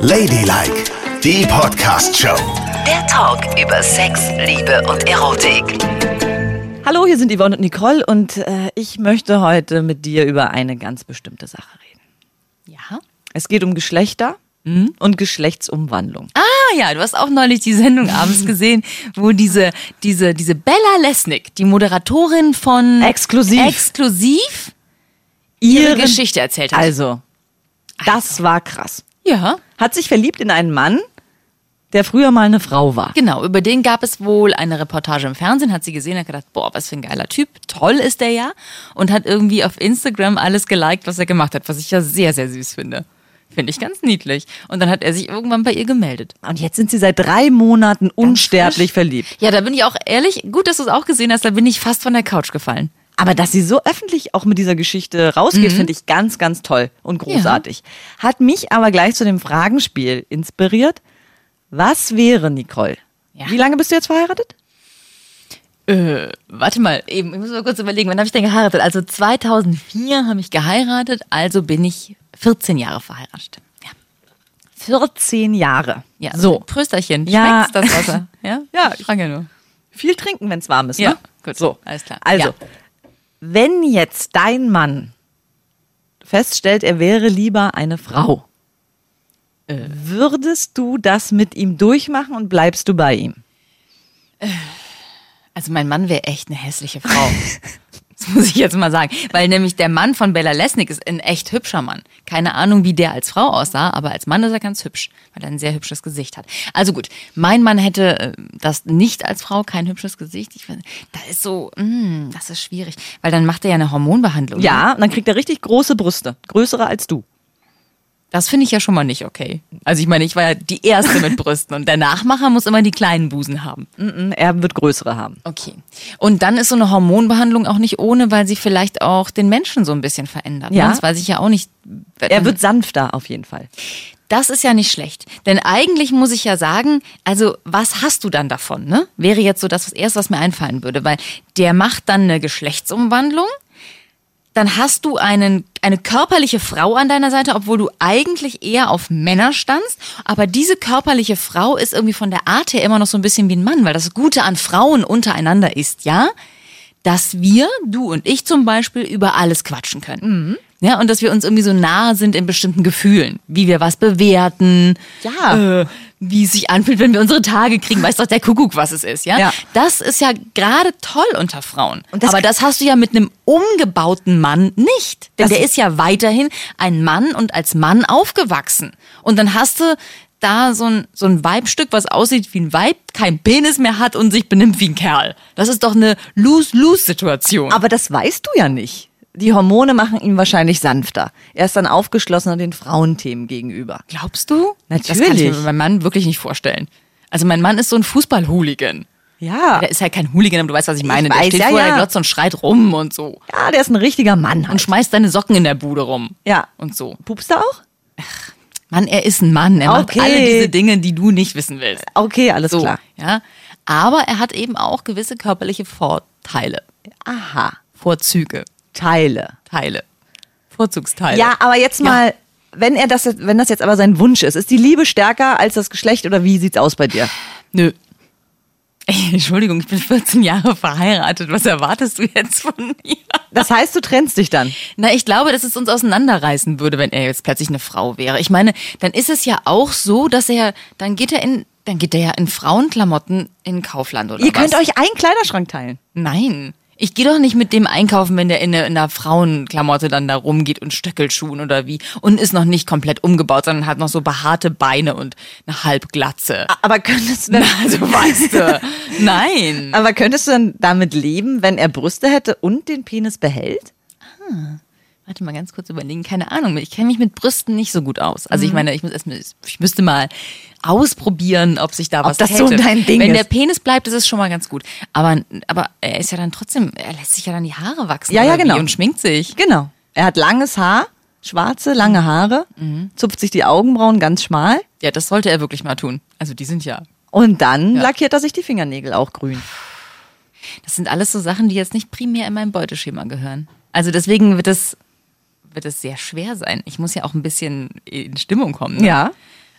Ladylike, die Podcast-Show. Der Talk über Sex, Liebe und Erotik. Hallo, hier sind Yvonne und Nicole und äh, ich möchte heute mit dir über eine ganz bestimmte Sache reden. Ja. Es geht um Geschlechter und Geschlechtsumwandlung. Ah ja, du hast auch neulich die Sendung abends gesehen, wo diese, diese, diese Bella Lesnick, die Moderatorin von Exklusiv. Exklusiv ihre Geschichte erzählt hat. Also, das war krass. Ja, Hat sich verliebt in einen Mann, der früher mal eine Frau war. genau. Über den gab es wohl eine Reportage im Fernsehen, hat sie gesehen, hat gedacht, boah, was für ein geiler Typ, toll ist der ja. Und hat irgendwie auf Instagram alles geliked, was er gemacht hat, was ich ja sehr, sehr süß finde. Finde ich ganz niedlich. Und dann hat er sich irgendwann bei ihr gemeldet. Und jetzt sind sie seit drei Monaten unsterblich verliebt. Ja, da bin ich auch ehrlich, gut, dass du es auch gesehen hast, da bin ich fast von der Couch gefallen. Aber dass sie so öffentlich auch mit dieser Geschichte rausgeht, finde ich ganz, ganz toll und großartig. Hat mich aber gleich zu dem Fragenspiel inspiriert. Was wäre, Nicole? Ja. Wie lange bist du jetzt verheiratet? Äh, warte mal, eben, ich muss mal kurz überlegen, wann habe ich denn geheiratet? Also 2004 habe ich geheiratet, also bin ich 14 Jahre verheiratet. Ja. 14 Jahre. Ja, so. Prösterchen. Ja. Schmeckt's das Wasser? Ja? Ja, ich frage ja nur. Viel trinken, wenn es warm ist. Ja, ne? gut. So, Alles klar. Also, Ja. Wenn jetzt dein Mann feststellt, er wäre lieber eine Frau, Äh. würdest du das mit ihm durchmachen und bleibst du bei ihm? Also mein Mann wäre echt eine hässliche Frau. Das muss ich jetzt mal sagen. Weil nämlich der Mann von Bella Lesnick ist ein echt hübscher Mann. Keine Ahnung, wie der als Frau aussah, aber als Mann ist er ganz hübsch, weil er ein sehr hübsches Gesicht hat. Also gut, mein Mann hätte äh, das nicht als Frau, kein hübsches Gesicht. Ich, weiß- da ist so, mm, das ist schwierig, weil dann macht er ja eine Hormonbehandlung. ne? Ja, und dann kriegt er richtig große Brüste, größere als du. Das finde ich ja schon mal nicht okay. Also ich meine, ich war ja die Erste mit Brüsten und der Nachmacher muss immer die kleinen Busen haben. Mm, Er wird größere haben. Okay. Und dann ist so eine Hormonbehandlung auch nicht ohne, weil sie vielleicht auch den Menschen so ein bisschen verändert. Ja. Ne? Das weiß ich ja auch nicht. Er wird sanfter auf jeden Fall. Das ist ja nicht schlecht. Denn eigentlich muss ich ja sagen, also was hast du dann davon, ne? Wäre jetzt so das, was erst, was mir einfallen würde. Weil der macht dann eine Geschlechtsumwandlung. Dann hast du einen, eine körperliche Frau an deiner Seite, obwohl du eigentlich eher auf Männer standst. Aber diese körperliche Frau ist irgendwie von der Art her immer noch so ein bisschen wie ein Mann, weil das Gute an Frauen untereinander ist, ja, dass wir, du und ich zum Beispiel, über alles quatschen können. Ja, und dass wir uns irgendwie so nahe sind in bestimmten Gefühlen, wie wir was bewerten, Ja. äh, wie es sich anfühlt, wenn wir unsere Tage kriegen, weiß doch der Kuckuck, was es ist, ja? Ja. Das ist ja gerade toll unter Frauen. Das Aber das hast du ja mit einem umgebauten Mann nicht. Denn der ist ja weiterhin ein Mann und als Mann aufgewachsen. Und dann hast du da so ein, so ein Weibstück, was aussieht wie ein Weib, kein Penis mehr hat und sich benimmt wie ein Kerl. Das ist doch eine Lose-Lose-Situation. Aber das weißt du ja nicht. Die Hormone machen ihn wahrscheinlich sanfter. Er ist dann aufgeschlossener den Frauenthemen gegenüber. Glaubst du? Das kann ich Natürlich. mir meinem Mann wirklich nicht vorstellen. Also mein Mann ist so ein Fußball-Hooligan. Ja. Der ist halt kein Hooligan, aber du weißt, was ich meine. Ich der weiß, steht ja, vor ja. der Glotze und schreit rum und so. Ja, der ist ein richtiger Mann. Und Halt. schmeißt deine Socken in der Bude rum. Ja. Und so. Pupst er auch? Mann, er ist ein Mann. Er Okay. macht alle diese Dinge, die du nicht wissen willst. Okay, alles So, klar. ja. Aber er hat eben auch gewisse körperliche Vorteile. Aha. Vorzüge. Teile. Teile. Vorzugsteile. Ja, aber jetzt Ja. mal, wenn er das, jetzt- wenn das jetzt aber sein Wunsch ist, ist die Liebe stärker als das Geschlecht oder wie sieht's aus bei dir? Nö. Ey, Entschuldigung, ich bin 14 Jahre verheiratet. Was erwartest du jetzt von mir? Das heißt, du trennst dich dann. Na, ich glaube, dass es uns auseinanderreißen würde, wenn er jetzt plötzlich eine Frau wäre. Ich meine, dann ist es ja auch so, dass er, dann geht er in, dann geht er ja in Frauenklamotten in Kaufland oder Ihr was. könnt euch einen Kleiderschrank teilen. Nein. Ich gehe doch nicht mit dem einkaufen, wenn der in einer, in einer Frauenklamotte dann da rumgeht und Stöckelschuhen oder wie und ist noch nicht komplett umgebaut, sondern hat noch so behaarte Beine und eine Halbglatze. Aber könntest du dann, Also weißt du, nein. aber könntest du dann damit leben, wenn er Brüste hätte und den Penis behält? Warte mal ganz kurz überlegen. Keine Ahnung, ich kenne mich mit Brüsten nicht so gut aus. Mhm. Also ich meine, ich, muss erst ich müsste mal ausprobieren, ob sich da was das hätte. so dein Ding Wenn ist. der Penis bleibt, ist es schon mal ganz gut. Aber, aber er ist ja dann trotzdem, er lässt sich ja dann die Haare wachsen. Ja, ja, genau. Und schminkt sich. Genau. Er hat langes Haar, schwarze, lange Haare, zupft sich die Augenbrauen ganz schmal Ja, das sollte er wirklich mal tun. Also die sind ja und dann Ja. lackiert er sich die Fingernägel auch grün. Das sind alles so Sachen, die jetzt nicht primär in mein Beuteschema gehören. Also deswegen wird es wird es sehr schwer sein. Ich muss ja auch ein bisschen in Stimmung kommen. Ne? Ja.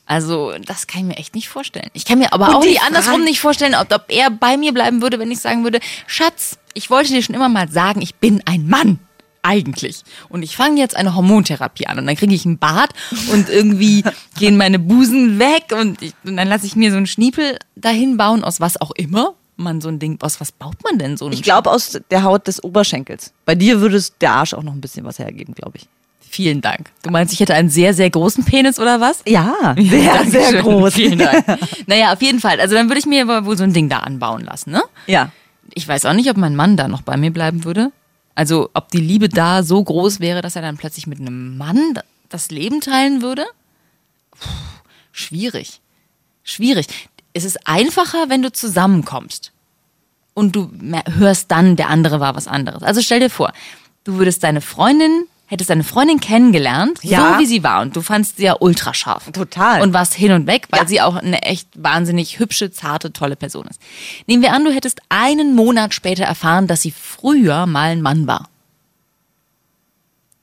Also, das kann ich mir echt nicht vorstellen. Ich kann mir aber Und auch nicht andersrum nicht vorstellen, ob, ob er bei mir bleiben würde, wenn ich sagen würde, Schatz, ich wollte dir schon immer mal sagen, ich bin ein Mann. Eigentlich. Und ich fange jetzt eine Hormontherapie an und dann kriege ich einen Bart und irgendwie gehen meine Busen weg und, ich, und dann lasse ich mir so einen Schniepel dahin bauen, aus was auch immer. Man so ein Ding, aus was baut man denn so ein Ich glaube aus der Haut des Oberschenkels. Bei dir würde es der Arsch auch noch ein bisschen was hergeben, glaube ich. Vielen Dank. Du meinst, ich hätte einen sehr, sehr großen Penis oder was? Ja, sehr, sehr Dankeschön. groß. Vielen Dank. naja, auf jeden Fall. Also dann würde ich mir aber wohl so ein Ding da anbauen lassen, ne? Ja. Ich weiß auch nicht, ob mein Mann da noch bei mir bleiben würde. Also ob die Liebe da so groß wäre, dass er dann plötzlich mit einem Mann das Leben teilen würde. Puh, schwierig. Schwierig. Es ist einfacher, wenn du zusammenkommst. Und du hörst dann, der andere war was anderes. Also stell dir vor, du würdest deine Freundin, hättest deine Freundin kennengelernt, Ja. so wie sie war. Und du fandst sie ja ultra scharf. Total. Und warst hin und weg, weil Ja. sie auch eine echt wahnsinnig hübsche, zarte, tolle Person ist. Nehmen wir an, du hättest einen Monat später erfahren, dass sie früher mal ein Mann war.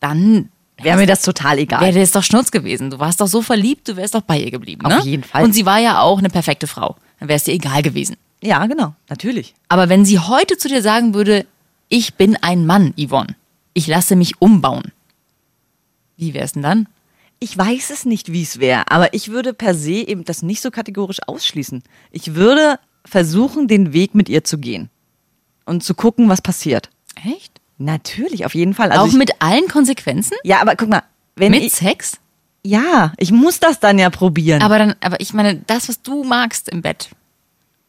Dann Wäre mir das total egal. wäre das doch Schnurz gewesen. Du warst doch so verliebt, du wärst doch bei ihr geblieben. Auf ne? jeden Fall. Und sie war ja auch eine perfekte Frau. Dann wäre es dir egal gewesen. ja, genau. Natürlich. Aber wenn sie heute zu dir sagen würde, ich bin ein Mann, Yvonne, ich lasse mich umbauen, wie wär's denn dann? Ich weiß es nicht, wie es wäre, aber ich würde per se eben das nicht so kategorisch ausschließen. Ich würde versuchen, den Weg mit ihr zu gehen und zu gucken, was passiert. Echt? Natürlich, auf jeden Fall. Also auch ich, mit allen Konsequenzen? ja, aber guck mal, wenn Mit ich, Sex? ja, ich muss das dann ja probieren. Aber dann, aber ich meine, das, was du magst im Bett,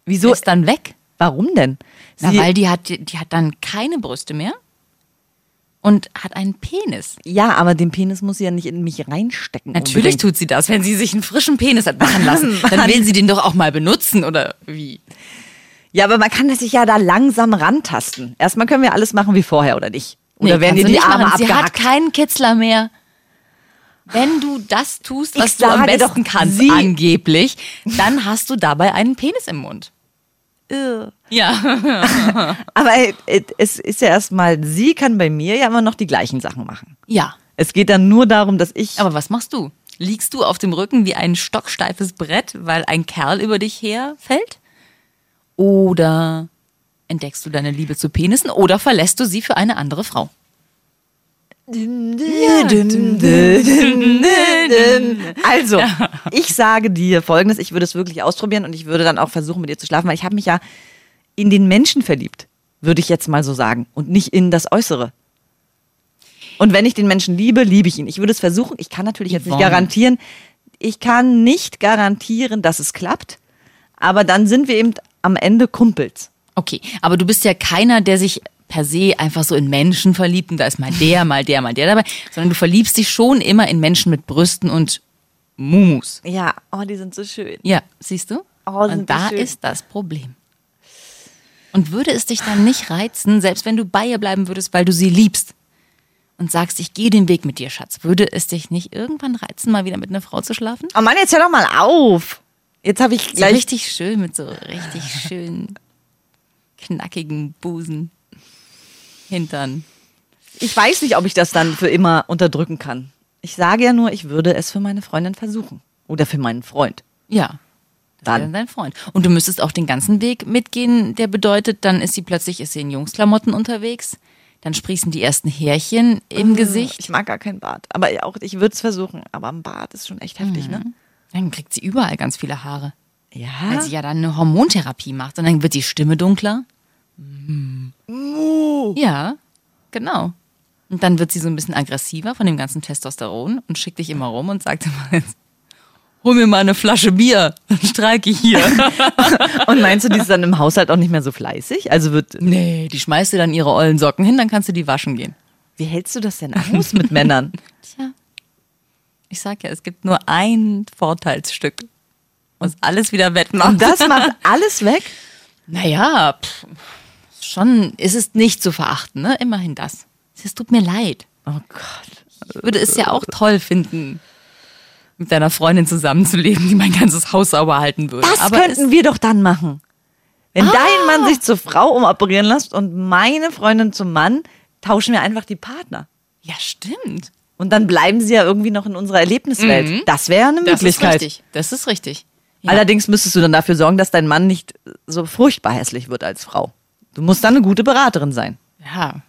wieso? ist dann weg. Warum denn? Na, Sie- weil die hat, die hat dann keine Brüste mehr und hat einen Penis. ja, aber den Penis muss sie ja nicht in mich reinstecken. Natürlich unbedingt. tut sie das, wenn sie sich einen frischen Penis hat machen lassen. Dann will sie den doch auch mal benutzen oder wie? Ja, aber man kann sich ja da langsam rantasten. Erstmal können wir alles machen wie vorher, oder nicht? Oder Nee, werden dir die nicht Arme machen. Sie hat abgehackt? keinen Kitzler mehr. Wenn du das tust, Ich was du am besten kannst, sie- angeblich, dann hast du dabei einen Penis im Mund. Ja. Aber äh, es ist ja erstmal, sie kann bei mir ja immer noch die gleichen Sachen machen. Ja. Es geht dann nur darum, dass ich. Aber was machst du? Liegst du auf dem Rücken wie ein stocksteifes Brett, weil ein Kerl über dich herfällt? Oder entdeckst du deine Liebe zu Penissen oder verlässt du sie für eine andere Frau? Also, ich sage dir folgendes, ich würde es wirklich ausprobieren und ich würde dann auch versuchen, mit ihr zu schlafen, weil ich habe mich ja in den Menschen verliebt, würde ich jetzt mal so sagen, und nicht in das Äußere. Und wenn ich den Menschen liebe, liebe ich ihn. Ich würde es versuchen. Ich kann natürlich jetzt nicht garantieren, ich kann nicht garantieren, dass es klappt, aber dann sind wir eben am Ende Kumpels. Okay, aber du bist ja keiner, der sich per se einfach so in Menschen verliebt und da ist mal der, mal der, mal der dabei, sondern du verliebst dich schon immer in Menschen mit Brüsten und Mumus. Ja, oh, die sind so schön. Ja, siehst du? Oh, und da ist das Problem. Und würde es dich dann nicht reizen, selbst wenn du bei ihr bleiben würdest, weil du sie liebst und sagst, ich gehe den Weg mit dir, Schatz, würde es dich nicht irgendwann reizen, mal wieder mit einer Frau zu schlafen? Oh Mann, jetzt hör doch mal auf. Jetzt habe ich So gleich richtig schön mit so richtig schön knackigen Busen, Hintern. Ich weiß nicht, ob ich das dann für immer unterdrücken kann. Ich sage ja nur, ich würde es für meine Freundin versuchen. Oder für meinen Freund. Ja. Wäre Dann. dein Freund. Und du müsstest auch den ganzen Weg mitgehen, der bedeutet, dann ist sie plötzlich, ist sie in Jungsklamotten unterwegs, dann sprießen die ersten Härchen im Gesicht, Ich mag gar kein Bart. Aber auch ich würde es versuchen. Aber ein Bart ist schon echt heftig, ne? Dann kriegt sie überall ganz viele Haare. Ja. Weil sie ja dann eine Hormontherapie macht und dann wird die Stimme dunkler. Ja, genau. Und dann wird sie so ein bisschen aggressiver von dem ganzen Testosteron und schickt dich immer rum und sagt immer jetzt, hol mir mal eine Flasche Bier, dann streike ich hier. Und meinst du, die ist dann im Haushalt auch nicht mehr so fleißig? Also wird. nee, die schmeißt dir dann ihre ollen Socken hin, dann kannst du die waschen gehen. Wie hältst du das denn aus mit Männern? Tja, ich sag ja, es gibt nur ein Vorteilsstück, was alles wieder wettmacht. Und das macht alles weg? Naja, pff, schon ist es nicht zu verachten, ne? Immerhin das. Es tut mir leid. Oh Gott. Ich würde es ja auch toll finden, mit deiner Freundin zusammenzuleben, die mein ganzes Haus sauber halten würde. Das Aber könnten wir doch dann machen. Wenn dein Mann sich zur Frau umoperieren lässt und meine Freundin zum Mann, tauschen wir einfach die Partner. ja, stimmt. Und dann bleiben sie ja irgendwie noch in unserer Erlebniswelt. Das wäre eine Mhm. Das Möglichkeit. ist richtig. Das ist richtig. Ja. Allerdings müsstest du dann dafür sorgen, dass dein Mann nicht so furchtbar hässlich wird als Frau. Du musst dann eine gute Beraterin sein. Ja,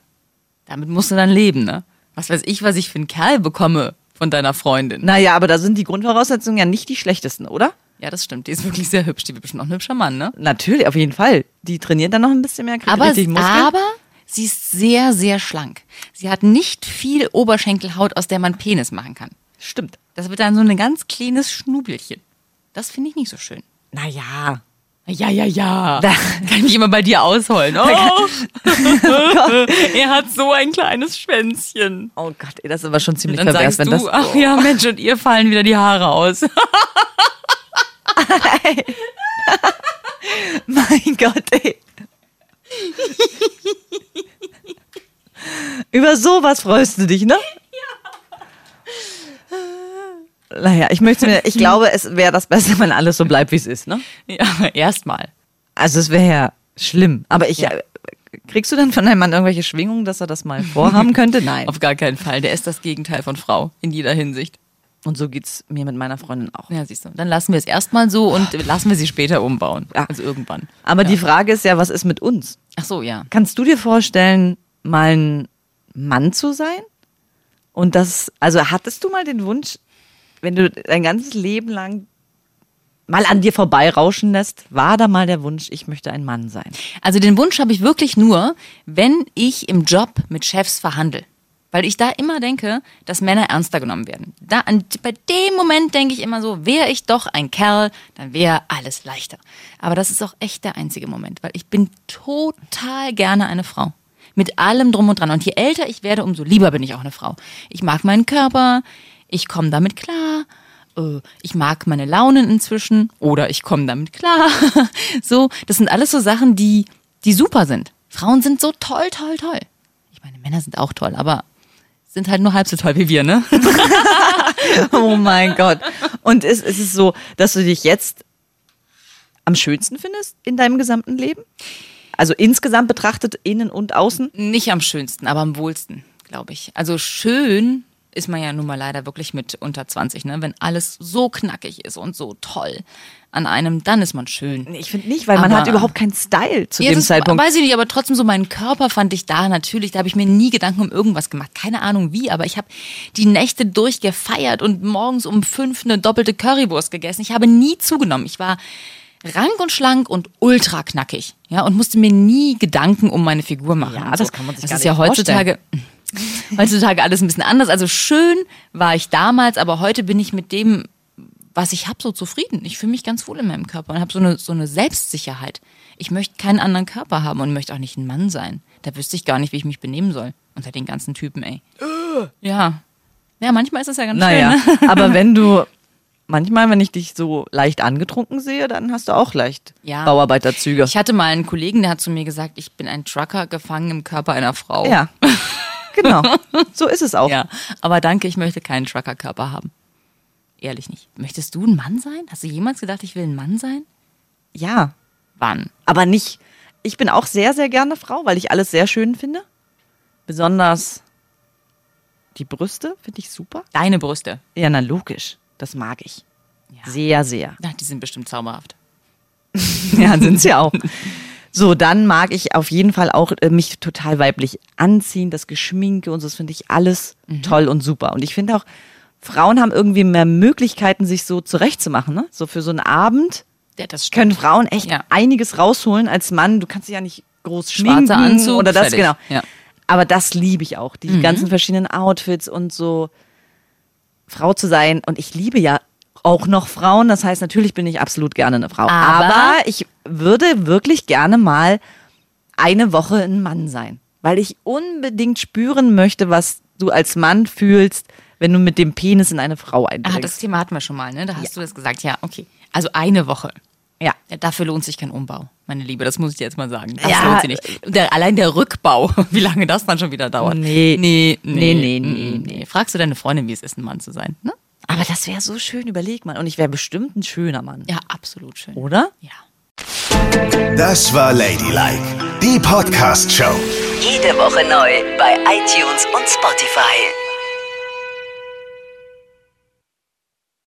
damit musst du dann leben, ne? Was weiß ich, was ich für einen Kerl bekomme von deiner Freundin. Naja, aber da sind die Grundvoraussetzungen ja nicht die schlechtesten, oder? Ja, das stimmt. Die ist wirklich sehr hübsch. Die wird bestimmt auch ein hübscher Mann, ne? Natürlich, auf jeden Fall. Die trainiert dann noch ein bisschen mehr, kriegt Aber, richtig Muskeln. aber sie ist sehr, sehr schlank. Sie hat nicht viel Oberschenkelhaut, aus der man Penis machen kann. Stimmt. Das wird dann so ein ganz kleines Schnubelchen. Das finde ich nicht so schön. Naja. Ja, ja, ja. Da- Kann ich immer bei dir ausholen. Oh, er hat so ein kleines Schwänzchen. Oh Gott, ey, das ist aber schon ziemlich Dann pervers, sagst wenn du, das. ach ja, Mensch, und ihr fallen wieder die Haare aus. Mein Gott, ey. Über sowas freust du dich, ne? Ja. Naja, ich möchte mir, ich glaube, es wäre das Beste, wenn alles so bleibt, wie es ist, ne? Ja, erstmal. Also es wäre ja schlimm. Aber ich, Ja. äh, kriegst du dann von deinem Mann irgendwelche Schwingungen, dass er das mal vorhaben könnte? Nein. Auf gar keinen Fall. Der ist das Gegenteil von Frau. In jeder Hinsicht. Und so geht's mir mit meiner Freundin auch. Ja, siehst du. Dann lassen wir es erstmal so und lassen wir sie später umbauen. Ja. Also irgendwann. Aber die Frage ist ja, was ist mit uns? Ach so, ja. Kannst du dir vorstellen, mal ein Mann zu sein? Und das, also hattest du mal den Wunsch, wenn du dein ganzes Leben lang mal an dir vorbeirauschen lässt, war da mal der Wunsch, ich möchte ein Mann sein? Also den Wunsch habe ich wirklich nur, wenn ich im Job mit Chefs verhandle. Weil ich da immer denke, dass Männer ernster genommen werden. Da, an, bei dem Moment denke ich immer so, wäre ich doch ein Kerl, dann wäre alles leichter. Aber das ist auch echt der einzige Moment, weil ich bin total gerne eine Frau. Mit allem drum und dran. Und je älter ich werde, umso lieber bin ich auch eine Frau. Ich mag meinen Körper, ich komme damit klar, äh, ich mag meine Launen inzwischen oder ich komme damit klar. so, das sind alles so Sachen, die, die super sind. Frauen sind so toll, toll, toll. Ich meine, Männer sind auch toll, aber sind halt nur halb so toll wie wir, ne? Oh mein Gott. Und ist, ist es so, dass du dich jetzt am schönsten findest in deinem gesamten Leben? Also insgesamt betrachtet, innen und außen? Nicht am schönsten, aber am wohlsten, glaube ich. Also schön ist man ja nun mal leider wirklich mit unter 20, ne? Wenn alles so knackig ist und so toll an einem, dann ist man schön. Ich finde nicht, weil man Aber- hat überhaupt keinen Style zu Ja, dem das Zeitpunkt. Weiß ich nicht, aber trotzdem so meinen Körper fand ich da natürlich, da habe ich mir nie Gedanken um irgendwas gemacht. Keine Ahnung wie, aber ich habe die Nächte durchgefeiert und morgens um fünf eine doppelte Currywurst gegessen. Ich habe nie zugenommen. Ich war rank und schlank und ultra knackig. Ja, und musste mir nie Gedanken um meine Figur machen. Ja, das so. kann man sich Das gar ist ja vorstellen. heutzutage, heutzutage alles ein bisschen anders. Also schön war ich damals, aber heute bin ich mit dem, was ich habe, so zufrieden. Ich fühle mich ganz wohl in meinem Körper und habe so eine, so eine Selbstsicherheit. Ich möchte keinen anderen Körper haben und möchte auch nicht ein Mann sein. Da wüsste ich gar nicht, wie ich mich benehmen soll. Unter den ganzen Typen, ey. Ja. Ja, manchmal ist das ja ganz Naja, schön. Ne? aber wenn du, manchmal, wenn ich dich so leicht angetrunken sehe, dann hast du auch leicht Ja. Bauarbeiterzüge. Ich hatte mal einen Kollegen, der hat zu mir gesagt, ich bin ein Trucker gefangen im Körper einer Frau. ja, genau. So ist es auch. Ja, aber danke, ich möchte keinen Trucker-Körper haben. Ehrlich nicht. Möchtest du ein Mann sein? Hast du jemals gedacht, ich will ein Mann sein? ja, Wann? aber nicht. Ich bin auch sehr, sehr gerne Frau, weil ich alles sehr schön finde. Besonders die Brüste finde ich super. Deine Brüste. Ja, na logisch. Das mag ich. Sehr, sehr. Ja, die sind bestimmt zauberhaft. Ja, sind sie auch. So, dann mag ich auf jeden Fall auch äh, mich total weiblich anziehen, das Geschminke und so, das finde ich alles Mhm. toll und super. Und ich finde auch, Frauen haben irgendwie mehr Möglichkeiten, sich so zurechtzumachen, ne? So für so einen Abend Ja, das können Frauen echt Ja. einiges rausholen als Mann. Du kannst dich ja nicht groß schminken Schwarzer Anzug, oder das, fertig. genau. Ja. Aber das liebe ich auch, Mhm. die ganzen verschiedenen Outfits und so Frau zu sein. Und ich liebe ja auch noch Frauen. Das heißt, natürlich bin ich absolut gerne eine Frau. Aber- Aber ich würde wirklich gerne mal eine Woche ein Mann sein, weil ich unbedingt spüren möchte, was du als Mann fühlst, wenn du mit dem Penis in eine Frau Ah, eindringst. das Thema hatten wir schon mal, ne? Da hast du das gesagt. Ja, okay. Also eine Woche. Ja. Dafür lohnt sich kein Umbau, meine Liebe. Das muss ich dir jetzt mal sagen. Das Ja. lohnt sich nicht. Der, allein der Rückbau, wie lange das dann schon wieder dauert. Nee. Nee, nee, Nee, nee, nee, nee. Fragst du deine Freundin, wie es ist, ein Mann zu sein? Ne? Aber das wäre so schön, überleg mal. Und ich wäre bestimmt ein schöner Mann. Ja, absolut schön. Oder? Ja. Das war Ladylike, die Podcast-Show. Jede Woche neu bei iTunes und Spotify.